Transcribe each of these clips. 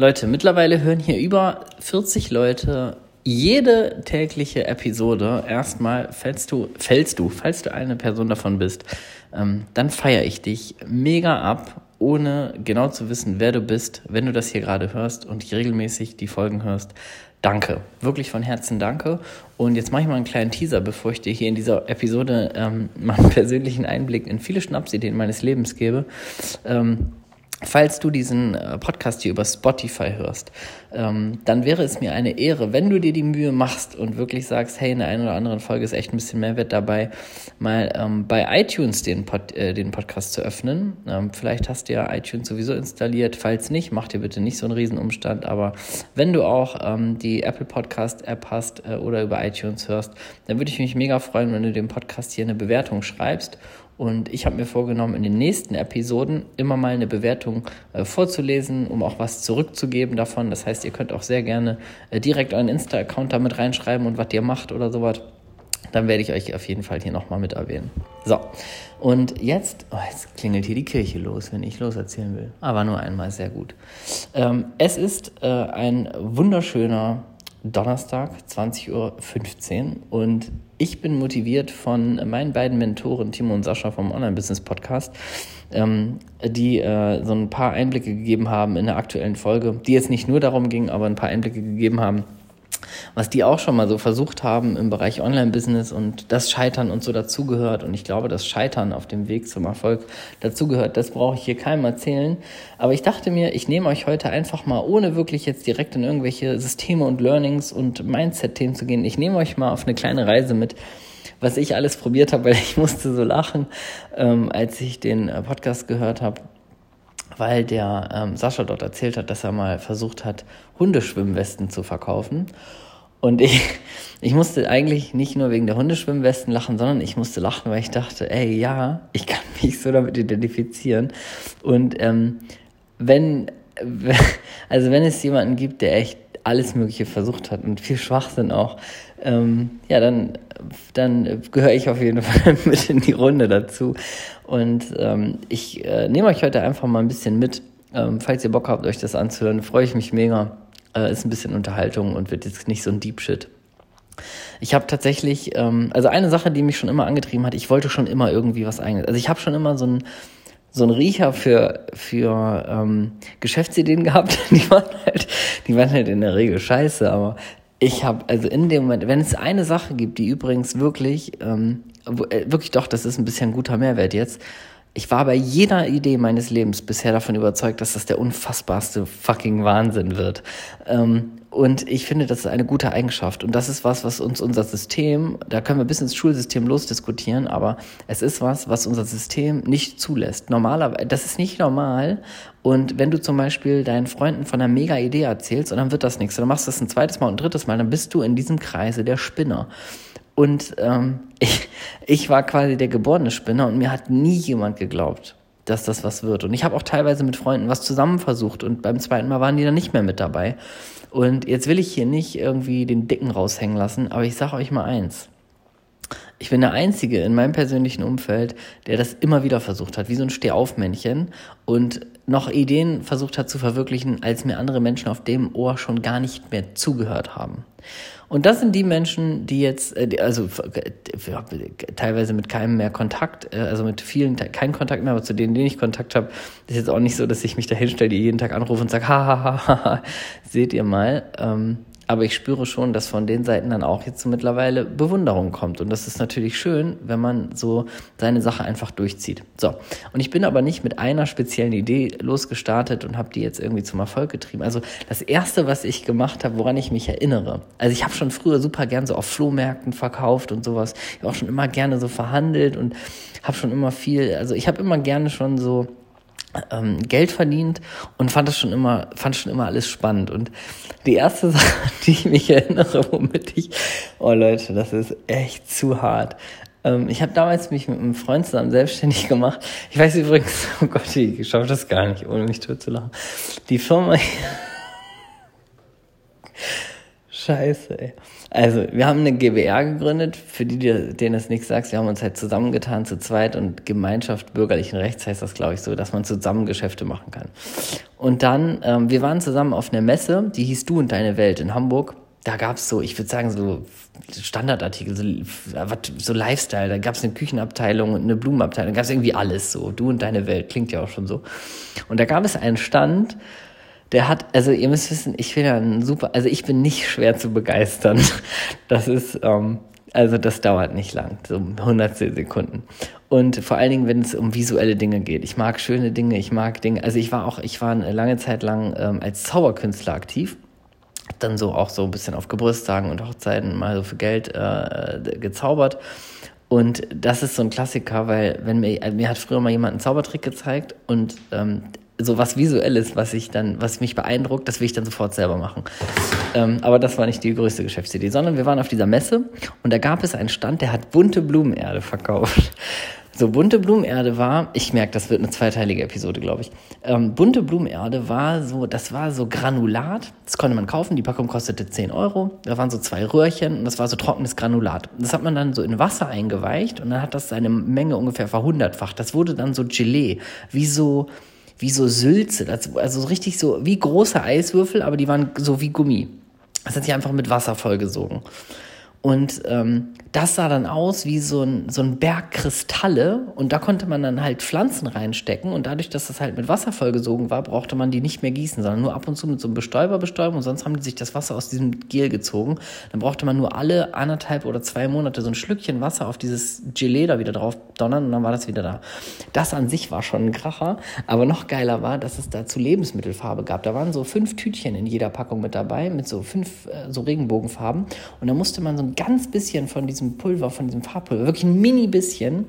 Leute, mittlerweile hören hier über 40 Leute jede tägliche Episode. Erstmal fällst du, fällst du, falls du eine Person davon bist, ähm, dann feiere ich dich mega ab, ohne genau zu wissen, wer du bist, wenn du das hier gerade hörst und regelmäßig die Folgen hörst. Danke, wirklich von Herzen danke. Und jetzt mache ich mal einen kleinen Teaser, bevor ich dir hier in dieser Episode ähm, meinen persönlichen Einblick in viele Schnapsideen meines Lebens gebe. Ähm, Falls du diesen äh, Podcast hier über Spotify hörst, ähm, dann wäre es mir eine Ehre, wenn du dir die Mühe machst und wirklich sagst, hey, in der einen oder anderen Folge ist echt ein bisschen Mehrwert dabei, mal ähm, bei iTunes den, Pod, äh, den Podcast zu öffnen. Ähm, vielleicht hast du ja iTunes sowieso installiert. Falls nicht, mach dir bitte nicht so einen Riesenumstand. Aber wenn du auch ähm, die Apple Podcast App hast äh, oder über iTunes hörst, dann würde ich mich mega freuen, wenn du dem Podcast hier eine Bewertung schreibst und ich habe mir vorgenommen, in den nächsten Episoden immer mal eine Bewertung äh, vorzulesen, um auch was zurückzugeben davon. Das heißt, ihr könnt auch sehr gerne äh, direkt euren Insta-Account damit reinschreiben und was ihr macht oder sowas. Dann werde ich euch auf jeden Fall hier nochmal mit erwähnen. So, und jetzt, oh, jetzt klingelt hier die Kirche los, wenn ich loserzählen will. Aber nur einmal sehr gut. Ähm, es ist äh, ein wunderschöner Donnerstag, 20.15 Uhr und ich bin motiviert von meinen beiden Mentoren, Timo und Sascha vom Online-Business-Podcast, ähm, die äh, so ein paar Einblicke gegeben haben in der aktuellen Folge, die jetzt nicht nur darum ging, aber ein paar Einblicke gegeben haben, was die auch schon mal so versucht haben im Bereich Online-Business und das Scheitern und so dazugehört. Und ich glaube, das Scheitern auf dem Weg zum Erfolg dazugehört, das brauche ich hier keinem erzählen. Aber ich dachte mir, ich nehme euch heute einfach mal, ohne wirklich jetzt direkt in irgendwelche Systeme und Learnings und Mindset-Themen zu gehen, ich nehme euch mal auf eine kleine Reise mit, was ich alles probiert habe, weil ich musste so lachen, ähm, als ich den äh, Podcast gehört habe weil der ähm, Sascha dort erzählt hat, dass er mal versucht hat, Hundeschwimmwesten zu verkaufen. Und ich, ich musste eigentlich nicht nur wegen der Hundeschwimmwesten lachen, sondern ich musste lachen, weil ich dachte, ey, ja, ich kann mich so damit identifizieren. Und ähm, wenn, also wenn es jemanden gibt, der echt alles Mögliche versucht hat und viel Schwachsinn auch, ähm, ja, dann, dann gehöre ich auf jeden Fall mit in die Runde dazu. Und ähm, ich äh, nehme euch heute einfach mal ein bisschen mit. Ähm, falls ihr Bock habt, euch das anzuhören, freue ich mich mega. Äh, ist ein bisschen Unterhaltung und wird jetzt nicht so ein Deep Shit. Ich habe tatsächlich, ähm, also eine Sache, die mich schon immer angetrieben hat, ich wollte schon immer irgendwie was eigenes. Also ich habe schon immer so ein so ein Riecher für für ähm, Geschäftsideen gehabt. Die waren halt, die waren halt in der Regel scheiße, aber ich habe also in dem Moment, wenn es eine Sache gibt, die übrigens wirklich, ähm, äh, wirklich doch, das ist ein bisschen guter Mehrwert jetzt. Ich war bei jeder Idee meines Lebens bisher davon überzeugt, dass das der unfassbarste fucking Wahnsinn wird. Ähm, und ich finde, das ist eine gute Eigenschaft. Und das ist was, was uns unser System, da können wir bis ins Schulsystem losdiskutieren, aber es ist was, was unser System nicht zulässt. Normalerweise, das ist nicht normal. Und wenn du zum Beispiel deinen Freunden von einer mega Idee erzählst und dann wird das nichts, dann machst du das ein zweites Mal und ein drittes Mal, dann bist du in diesem Kreise der Spinner. Und ähm, ich, ich war quasi der geborene Spinner und mir hat nie jemand geglaubt, dass das was wird. Und ich habe auch teilweise mit Freunden was zusammen versucht und beim zweiten Mal waren die dann nicht mehr mit dabei. Und jetzt will ich hier nicht irgendwie den Dicken raushängen lassen, aber ich sage euch mal eins. Ich bin der Einzige in meinem persönlichen Umfeld, der das immer wieder versucht hat, wie so ein Stehaufmännchen und noch Ideen versucht hat zu verwirklichen, als mir andere Menschen auf dem Ohr schon gar nicht mehr zugehört haben. Und das sind die Menschen, die jetzt, äh, also teilweise mit keinem mehr Kontakt, äh, also mit vielen keinen Kontakt mehr, aber zu denen, denen ich Kontakt habe, ist jetzt auch nicht so, dass ich mich da hinstelle, die jeden Tag anrufe und sage, ha, ha, ha, ha, seht ihr mal. Ähm, aber ich spüre schon, dass von den Seiten dann auch jetzt so mittlerweile Bewunderung kommt. Und das ist natürlich schön, wenn man so seine Sache einfach durchzieht. So. Und ich bin aber nicht mit einer speziellen Idee losgestartet und habe die jetzt irgendwie zum Erfolg getrieben. Also das erste, was ich gemacht habe, woran ich mich erinnere. Also ich habe schon früher super gern so auf Flohmärkten verkauft und sowas. Ich habe auch schon immer gerne so verhandelt und habe schon immer viel, also ich habe immer gerne schon so ähm, Geld verdient und fand das schon immer, fand schon immer alles spannend. Und die erste Sache, die ich mich erinnere, womit ich, oh Leute, das ist echt zu hart. Ähm, ich habe damals mich mit einem Freund zusammen selbstständig gemacht. Ich weiß übrigens, oh Gott, ich schaffe das gar nicht, ohne mich tot zu lachen. Die Firma, scheiße, ey. Also, wir haben eine GBR gegründet, für die, denen es nichts sagt. Wir haben uns halt zusammengetan zu zweit und Gemeinschaft bürgerlichen Rechts heißt das, glaube ich, so, dass man zusammen Geschäfte machen kann. Und dann, ähm, wir waren zusammen auf einer Messe, die hieß Du und Deine Welt in Hamburg. Da gab's so, ich würde sagen, so Standardartikel, so, so Lifestyle. Da gab's eine Küchenabteilung und eine Blumenabteilung. Da gab's irgendwie alles so. Du und Deine Welt, klingt ja auch schon so. Und da gab es einen Stand, der hat, also ihr müsst wissen, ich bin ja ein super, also ich bin nicht schwer zu begeistern. Das ist, ähm, also das dauert nicht lang, so 100 Sekunden. Und vor allen Dingen, wenn es um visuelle Dinge geht. Ich mag schöne Dinge, ich mag Dinge. Also ich war auch, ich war eine lange Zeit lang ähm, als Zauberkünstler aktiv. Dann so auch so ein bisschen auf Geburtstagen und Hochzeiten mal so für Geld äh, gezaubert. Und das ist so ein Klassiker, weil wenn mir, mir hat früher mal jemand einen Zaubertrick gezeigt und ähm, so was Visuelles, was ich dann, was mich beeindruckt, das will ich dann sofort selber machen. Ähm, aber das war nicht die größte Geschäftsidee, sondern wir waren auf dieser Messe und da gab es einen Stand, der hat bunte Blumenerde verkauft. So, bunte Blumenerde war, ich merke, das wird eine zweiteilige Episode, glaube ich. Ähm, bunte Blumenerde war so, das war so Granulat. Das konnte man kaufen, die Packung kostete 10 Euro. Da waren so zwei Röhrchen und das war so trockenes Granulat. Das hat man dann so in Wasser eingeweicht und dann hat das seine Menge ungefähr verhundertfacht. Das wurde dann so Gelee, wie so, wie so Sülze, also richtig so wie große Eiswürfel, aber die waren so wie Gummi. Das hat sich einfach mit Wasser vollgesogen. Und ähm, das sah dann aus wie so ein, so ein Berg Kristalle und da konnte man dann halt Pflanzen reinstecken und dadurch, dass das halt mit Wasser vollgesogen war, brauchte man die nicht mehr gießen, sondern nur ab und zu mit so einem Bestäuber bestäuben und sonst haben die sich das Wasser aus diesem Gel gezogen. Dann brauchte man nur alle anderthalb oder zwei Monate so ein Schlückchen Wasser auf dieses Gelee da wieder drauf donnern und dann war das wieder da. Das an sich war schon ein Kracher, aber noch geiler war, dass es dazu Lebensmittelfarbe gab. Da waren so fünf Tütchen in jeder Packung mit dabei mit so fünf äh, so Regenbogenfarben und da musste man so ein ganz bisschen von diesem Pulver, von diesem Farbpulver, wirklich ein mini bisschen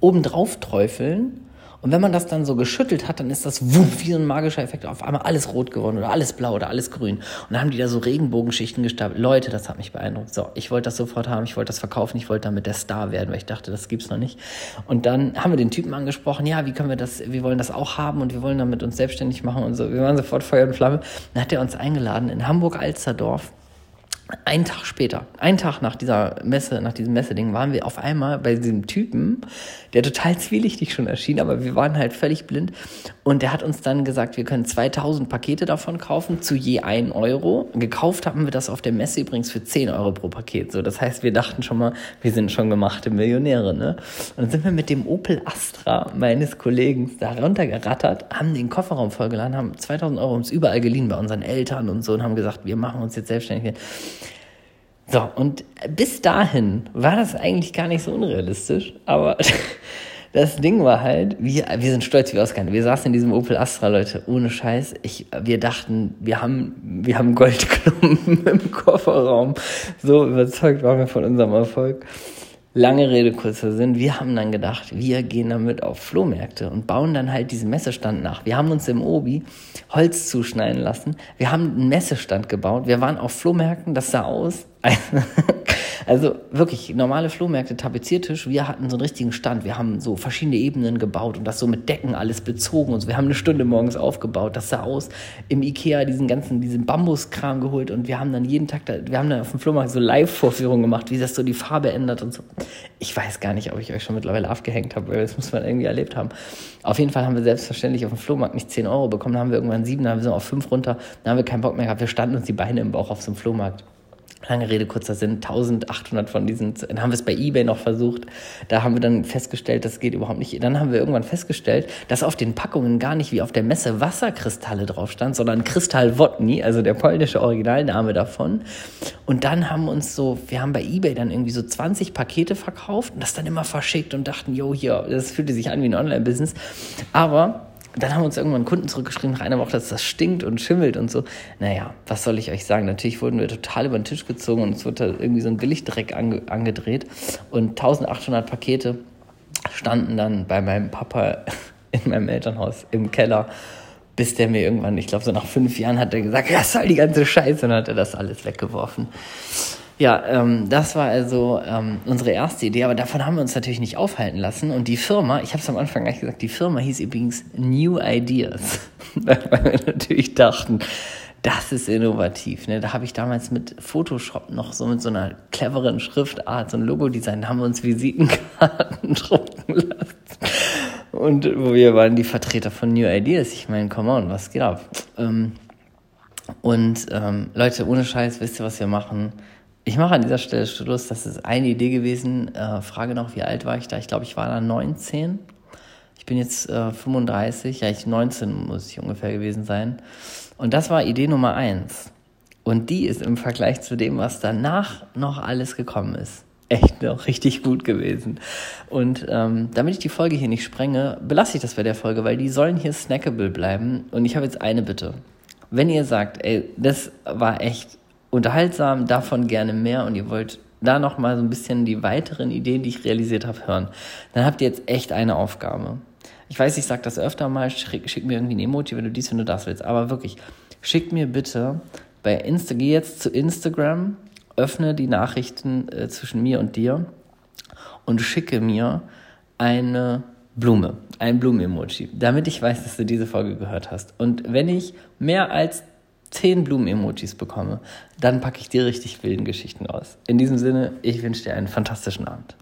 obendrauf träufeln. Und wenn man das dann so geschüttelt hat, dann ist das wuff, wie so ein magischer Effekt. Auf einmal alles rot geworden oder alles blau oder alles grün. Und dann haben die da so Regenbogenschichten gestapelt. Leute, das hat mich beeindruckt. So, ich wollte das sofort haben, ich wollte das verkaufen, ich wollte damit der Star werden, weil ich dachte, das gibt's noch nicht. Und dann haben wir den Typen angesprochen, ja, wie können wir das, wir wollen das auch haben und wir wollen damit uns selbstständig machen und so. Wir waren sofort Feuer und Flamme. Dann hat er uns eingeladen in Hamburg-Alsterdorf ein Tag später, ein Tag nach dieser Messe, nach diesem Messeding, waren wir auf einmal bei diesem Typen, der total zwielichtig schon erschien, aber wir waren halt völlig blind. Und der hat uns dann gesagt, wir können 2000 Pakete davon kaufen, zu je 1 Euro. Gekauft haben wir das auf der Messe übrigens für 10 Euro pro Paket. So, das heißt, wir dachten schon mal, wir sind schon gemachte Millionäre, ne? Und dann sind wir mit dem Opel Astra meines Kollegen da runtergerattert, haben den Kofferraum vollgeladen, haben 2000 Euro uns überall geliehen bei unseren Eltern und so und haben gesagt, wir machen uns jetzt selbstständig. So, und bis dahin war das eigentlich gar nicht so unrealistisch, aber das Ding war halt, wir, wir sind stolz wie Ausgang. Wir saßen in diesem Opel Astra, Leute, ohne Scheiß. Ich, wir dachten, wir haben, wir haben Goldklumpen im Kofferraum. So überzeugt waren wir von unserem Erfolg. Lange Rede, kurzer Sinn. Wir haben dann gedacht, wir gehen damit auf Flohmärkte und bauen dann halt diesen Messestand nach. Wir haben uns im Obi Holz zuschneiden lassen. Wir haben einen Messestand gebaut. Wir waren auf Flohmärkten. Das sah aus, Also wirklich, normale Flohmärkte, Tapeziertisch, wir hatten so einen richtigen Stand. Wir haben so verschiedene Ebenen gebaut und das so mit Decken alles bezogen und so. Wir haben eine Stunde morgens aufgebaut. Das sah aus im Ikea, diesen ganzen, diesen Bambuskram geholt und wir haben dann jeden Tag, da, wir haben dann auf dem Flohmarkt so Live-Vorführungen gemacht, wie das so die Farbe ändert und so. Ich weiß gar nicht, ob ich euch schon mittlerweile aufgehängt habe, weil das muss man irgendwie erlebt haben. Auf jeden Fall haben wir selbstverständlich auf dem Flohmarkt nicht 10 Euro bekommen, dann haben wir irgendwann 7, dann haben wir so auf 5 runter, dann haben wir keinen Bock mehr gehabt. Wir standen uns die Beine im Bauch auf so einem Flohmarkt. Lange Rede, kurzer Sinn, 1800 von diesen, dann haben wir es bei eBay noch versucht, da haben wir dann festgestellt, das geht überhaupt nicht. Dann haben wir irgendwann festgestellt, dass auf den Packungen gar nicht wie auf der Messe Wasserkristalle drauf stand, sondern Kristall Wodny, also der polnische Originalname davon. Und dann haben uns so, wir haben bei eBay dann irgendwie so 20 Pakete verkauft und das dann immer verschickt und dachten, jo, hier, das fühlte sich an wie ein Online-Business. Aber dann haben uns irgendwann Kunden zurückgeschrieben nach einer Woche, dass das stinkt und schimmelt und so. Naja, was soll ich euch sagen? Natürlich wurden wir total über den Tisch gezogen und es wurde irgendwie so ein Billigdreck ange angedreht. Und 1800 Pakete standen dann bei meinem Papa in meinem Elternhaus im Keller, bis der mir irgendwann, ich glaube so nach fünf Jahren, hat er gesagt, ja, soll die ganze Scheiße und dann hat er das alles weggeworfen. Ja, ähm, das war also ähm, unsere erste Idee, aber davon haben wir uns natürlich nicht aufhalten lassen. Und die Firma, ich habe es am Anfang gleich gesagt, die Firma hieß übrigens New Ideas, weil wir natürlich dachten, das ist innovativ. Ne? Da habe ich damals mit Photoshop noch so mit so einer cleveren Schriftart, so ein Logo-Design, haben wir uns Visitenkarten drucken lassen. Und wir waren die Vertreter von New Ideas. Ich meine, come on, was geht ab? Ähm, und ähm, Leute, ohne Scheiß, wisst ihr, was wir machen? Ich mache an dieser Stelle Schluss. Das ist eine Idee gewesen. Äh, Frage noch, wie alt war ich da? Ich glaube, ich war da 19. Ich bin jetzt äh, 35. Ja, ich 19 muss ich ungefähr gewesen sein. Und das war Idee Nummer eins. Und die ist im Vergleich zu dem, was danach noch alles gekommen ist, echt noch richtig gut gewesen. Und ähm, damit ich die Folge hier nicht sprenge, belasse ich das bei der Folge, weil die sollen hier snackable bleiben. Und ich habe jetzt eine Bitte. Wenn ihr sagt, ey, das war echt unterhaltsam, davon gerne mehr und ihr wollt da noch mal so ein bisschen die weiteren Ideen, die ich realisiert habe, hören, dann habt ihr jetzt echt eine Aufgabe. Ich weiß, ich sage das öfter mal, schick, schick, mir irgendwie ein Emoji, wenn du dies, wenn du das willst, aber wirklich, schick mir bitte bei Insta, geh jetzt zu Instagram, öffne die Nachrichten äh, zwischen mir und dir und schicke mir eine Blume, ein Blumen-Emoji, damit ich weiß, dass du diese Folge gehört hast. Und wenn ich mehr als zehn Blumen-Emojis bekomme, dann packe ich dir richtig wilden Geschichten aus. In diesem Sinne, ich wünsche dir einen fantastischen Abend.